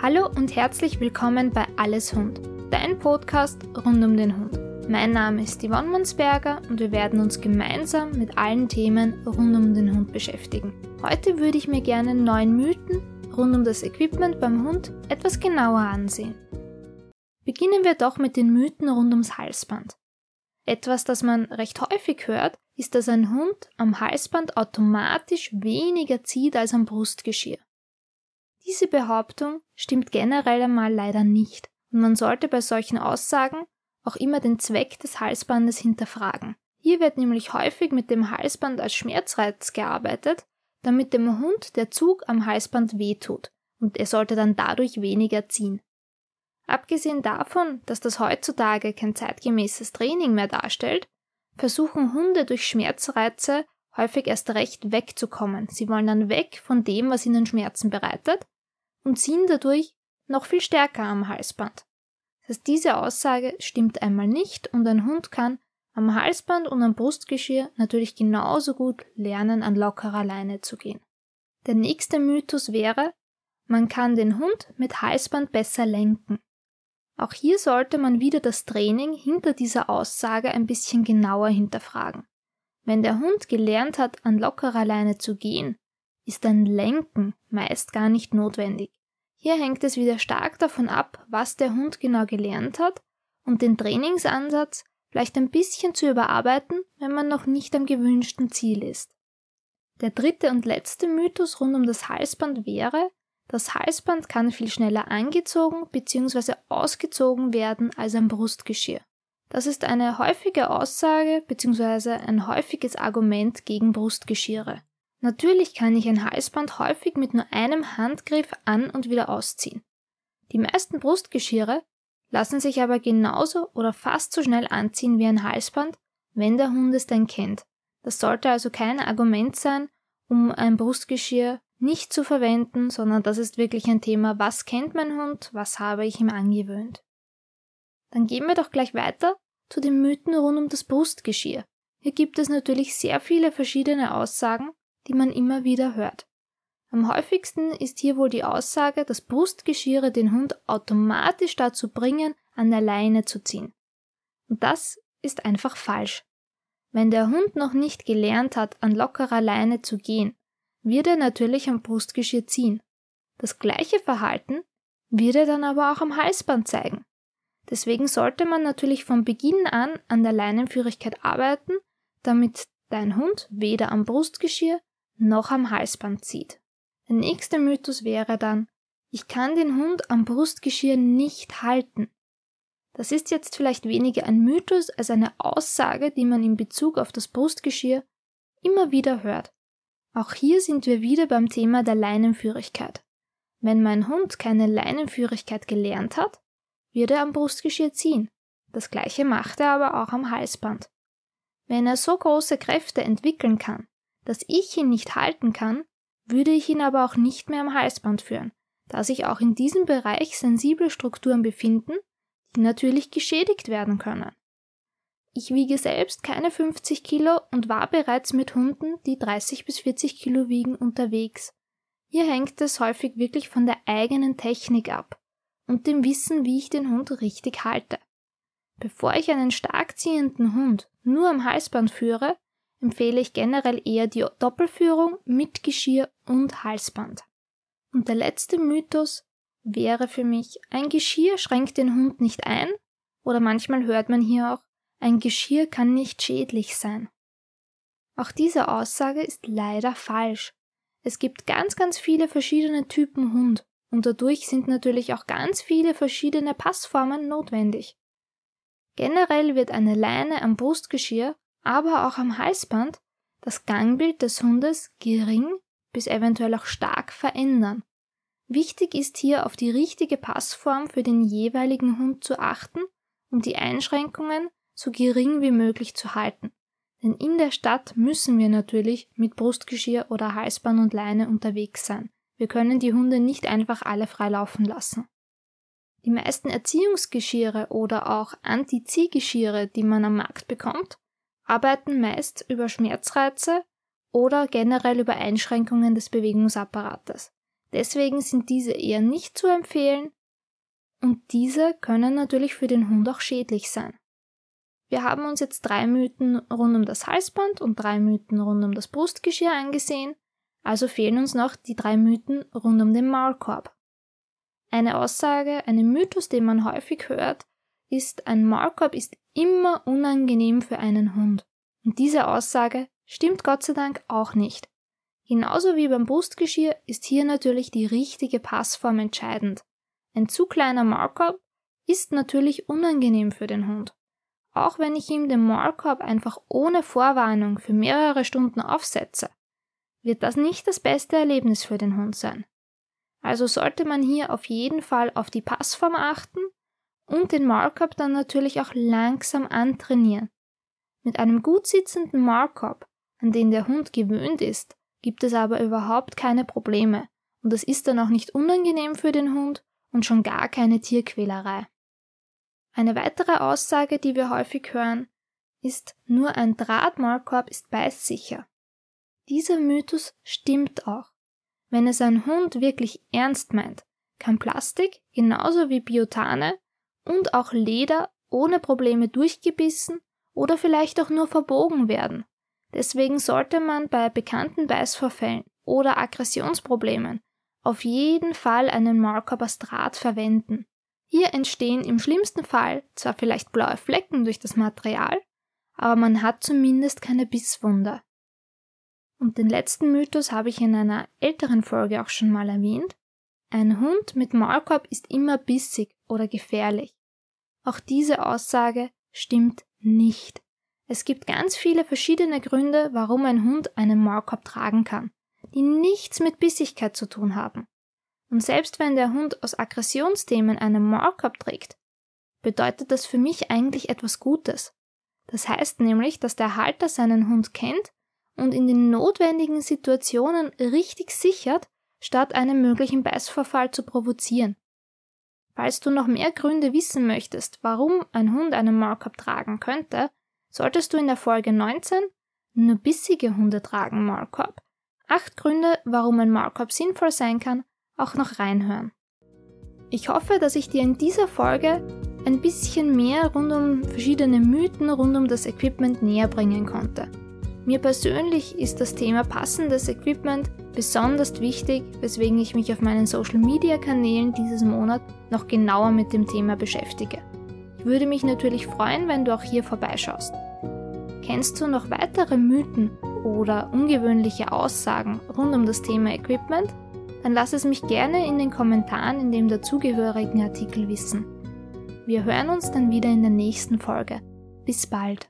Hallo und herzlich willkommen bei Alles Hund, dein Podcast rund um den Hund. Mein Name ist Yvonne Mansberger und wir werden uns gemeinsam mit allen Themen rund um den Hund beschäftigen. Heute würde ich mir gerne neun Mythen rund um das Equipment beim Hund etwas genauer ansehen. Beginnen wir doch mit den Mythen rund ums Halsband. Etwas, das man recht häufig hört, ist, dass ein Hund am Halsband automatisch weniger zieht als am Brustgeschirr. Diese Behauptung stimmt generell einmal leider nicht und man sollte bei solchen Aussagen auch immer den Zweck des Halsbandes hinterfragen. Hier wird nämlich häufig mit dem Halsband als Schmerzreiz gearbeitet, damit dem Hund der Zug am Halsband wehtut und er sollte dann dadurch weniger ziehen. Abgesehen davon, dass das heutzutage kein zeitgemäßes Training mehr darstellt, versuchen Hunde durch Schmerzreize häufig erst recht wegzukommen. Sie wollen dann weg von dem, was ihnen Schmerzen bereitet und ziehen dadurch noch viel stärker am Halsband. Das heißt, diese Aussage stimmt einmal nicht und ein Hund kann am Halsband und am Brustgeschirr natürlich genauso gut lernen, an lockerer Leine zu gehen. Der nächste Mythos wäre, man kann den Hund mit Halsband besser lenken. Auch hier sollte man wieder das Training hinter dieser Aussage ein bisschen genauer hinterfragen. Wenn der Hund gelernt hat, an lockerer Leine zu gehen, ist ein Lenken meist gar nicht notwendig. Hier hängt es wieder stark davon ab, was der Hund genau gelernt hat und den Trainingsansatz vielleicht ein bisschen zu überarbeiten, wenn man noch nicht am gewünschten Ziel ist. Der dritte und letzte Mythos rund um das Halsband wäre, das Halsband kann viel schneller angezogen bzw. ausgezogen werden als ein Brustgeschirr. Das ist eine häufige Aussage bzw. ein häufiges Argument gegen Brustgeschirre. Natürlich kann ich ein Halsband häufig mit nur einem Handgriff an und wieder ausziehen. Die meisten Brustgeschirre lassen sich aber genauso oder fast so schnell anziehen wie ein Halsband, wenn der Hund es denn kennt. Das sollte also kein Argument sein, um ein Brustgeschirr nicht zu verwenden, sondern das ist wirklich ein Thema, was kennt mein Hund, was habe ich ihm angewöhnt. Dann gehen wir doch gleich weiter zu den Mythen rund um das Brustgeschirr. Hier gibt es natürlich sehr viele verschiedene Aussagen, die man immer wieder hört. Am häufigsten ist hier wohl die Aussage, dass Brustgeschirre den Hund automatisch dazu bringen, an der Leine zu ziehen. Und das ist einfach falsch. Wenn der Hund noch nicht gelernt hat, an lockerer Leine zu gehen, wird er natürlich am Brustgeschirr ziehen. Das gleiche Verhalten wird er dann aber auch am Halsband zeigen. Deswegen sollte man natürlich von Beginn an an der Leinenführigkeit arbeiten, damit dein Hund weder am Brustgeschirr noch am Halsband zieht. Der nächste Mythos wäre dann, ich kann den Hund am Brustgeschirr nicht halten. Das ist jetzt vielleicht weniger ein Mythos als eine Aussage, die man in Bezug auf das Brustgeschirr immer wieder hört. Auch hier sind wir wieder beim Thema der Leinenführigkeit. Wenn mein Hund keine Leinenführigkeit gelernt hat, wird er am Brustgeschirr ziehen. Das gleiche macht er aber auch am Halsband. Wenn er so große Kräfte entwickeln kann, dass ich ihn nicht halten kann, würde ich ihn aber auch nicht mehr am Halsband führen, da sich auch in diesem Bereich sensible Strukturen befinden, die natürlich geschädigt werden können. Ich wiege selbst keine 50 Kilo und war bereits mit Hunden, die 30 bis 40 Kilo wiegen, unterwegs. Hier hängt es häufig wirklich von der eigenen Technik ab und dem Wissen, wie ich den Hund richtig halte. Bevor ich einen stark ziehenden Hund nur am Halsband führe, empfehle ich generell eher die Doppelführung mit Geschirr und Halsband. Und der letzte Mythos wäre für mich, ein Geschirr schränkt den Hund nicht ein, oder manchmal hört man hier auch, ein Geschirr kann nicht schädlich sein. Auch diese Aussage ist leider falsch. Es gibt ganz, ganz viele verschiedene Typen Hund und dadurch sind natürlich auch ganz viele verschiedene Passformen notwendig. Generell wird eine Leine am Brustgeschirr aber auch am Halsband das Gangbild des Hundes gering bis eventuell auch stark verändern. Wichtig ist hier auf die richtige Passform für den jeweiligen Hund zu achten und die Einschränkungen so gering wie möglich zu halten. Denn in der Stadt müssen wir natürlich mit Brustgeschirr oder Halsband und Leine unterwegs sein. Wir können die Hunde nicht einfach alle frei laufen lassen. Die meisten Erziehungsgeschirre oder auch Anti-Ziehgeschirre, die man am Markt bekommt, arbeiten meist über Schmerzreize oder generell über Einschränkungen des Bewegungsapparates. Deswegen sind diese eher nicht zu empfehlen und diese können natürlich für den Hund auch schädlich sein. Wir haben uns jetzt drei Mythen rund um das Halsband und drei Mythen rund um das Brustgeschirr angesehen, also fehlen uns noch die drei Mythen rund um den Maulkorb. Eine Aussage, ein Mythos, den man häufig hört, ist, ein Maulkorb ist immer unangenehm für einen Hund. Und diese Aussage stimmt Gott sei Dank auch nicht. Genauso wie beim Brustgeschirr ist hier natürlich die richtige Passform entscheidend. Ein zu kleiner Maulkorb ist natürlich unangenehm für den Hund. Auch wenn ich ihm den Maulkorb einfach ohne Vorwarnung für mehrere Stunden aufsetze, wird das nicht das beste Erlebnis für den Hund sein. Also sollte man hier auf jeden Fall auf die Passform achten und den Maulkorb dann natürlich auch langsam antrainieren. Mit einem gut sitzenden Maulkorb, an den der Hund gewöhnt ist, gibt es aber überhaupt keine Probleme und es ist dann auch nicht unangenehm für den Hund und schon gar keine Tierquälerei. Eine weitere Aussage, die wir häufig hören, ist, nur ein Drahtmaulkorb ist beißsicher. Dieser Mythos stimmt auch. Wenn es ein Hund wirklich ernst meint, kann Plastik genauso wie Biotane und auch Leder ohne Probleme durchgebissen oder vielleicht auch nur verbogen werden. Deswegen sollte man bei bekannten Beißvorfällen oder Aggressionsproblemen auf jeden Fall einen Draht verwenden. Hier entstehen im schlimmsten Fall zwar vielleicht blaue Flecken durch das Material, aber man hat zumindest keine Bisswunde. Und den letzten Mythos habe ich in einer älteren Folge auch schon mal erwähnt. Ein Hund mit Maulkorb ist immer bissig oder gefährlich. Auch diese Aussage stimmt nicht. Es gibt ganz viele verschiedene Gründe, warum ein Hund einen Maulkorb tragen kann, die nichts mit Bissigkeit zu tun haben. Und selbst wenn der Hund aus Aggressionsthemen einen Maulkorb trägt, bedeutet das für mich eigentlich etwas Gutes. Das heißt nämlich, dass der Halter seinen Hund kennt und in den notwendigen Situationen richtig sichert, statt einen möglichen Beißvorfall zu provozieren. Falls du noch mehr Gründe wissen möchtest, warum ein Hund einen Maulkorb tragen könnte, solltest du in der Folge 19 Nur bissige Hunde tragen Maulkorb. Acht Gründe, warum ein Maulkorb sinnvoll sein kann, auch noch reinhören. Ich hoffe, dass ich dir in dieser Folge ein bisschen mehr rund um verschiedene Mythen rund um das Equipment näher bringen konnte. Mir persönlich ist das Thema passendes Equipment besonders wichtig, weswegen ich mich auf meinen Social-Media-Kanälen dieses Monat noch genauer mit dem Thema beschäftige. Ich würde mich natürlich freuen, wenn du auch hier vorbeischaust. Kennst du noch weitere Mythen oder ungewöhnliche Aussagen rund um das Thema Equipment? Dann lass es mich gerne in den Kommentaren in dem dazugehörigen Artikel wissen. Wir hören uns dann wieder in der nächsten Folge. Bis bald.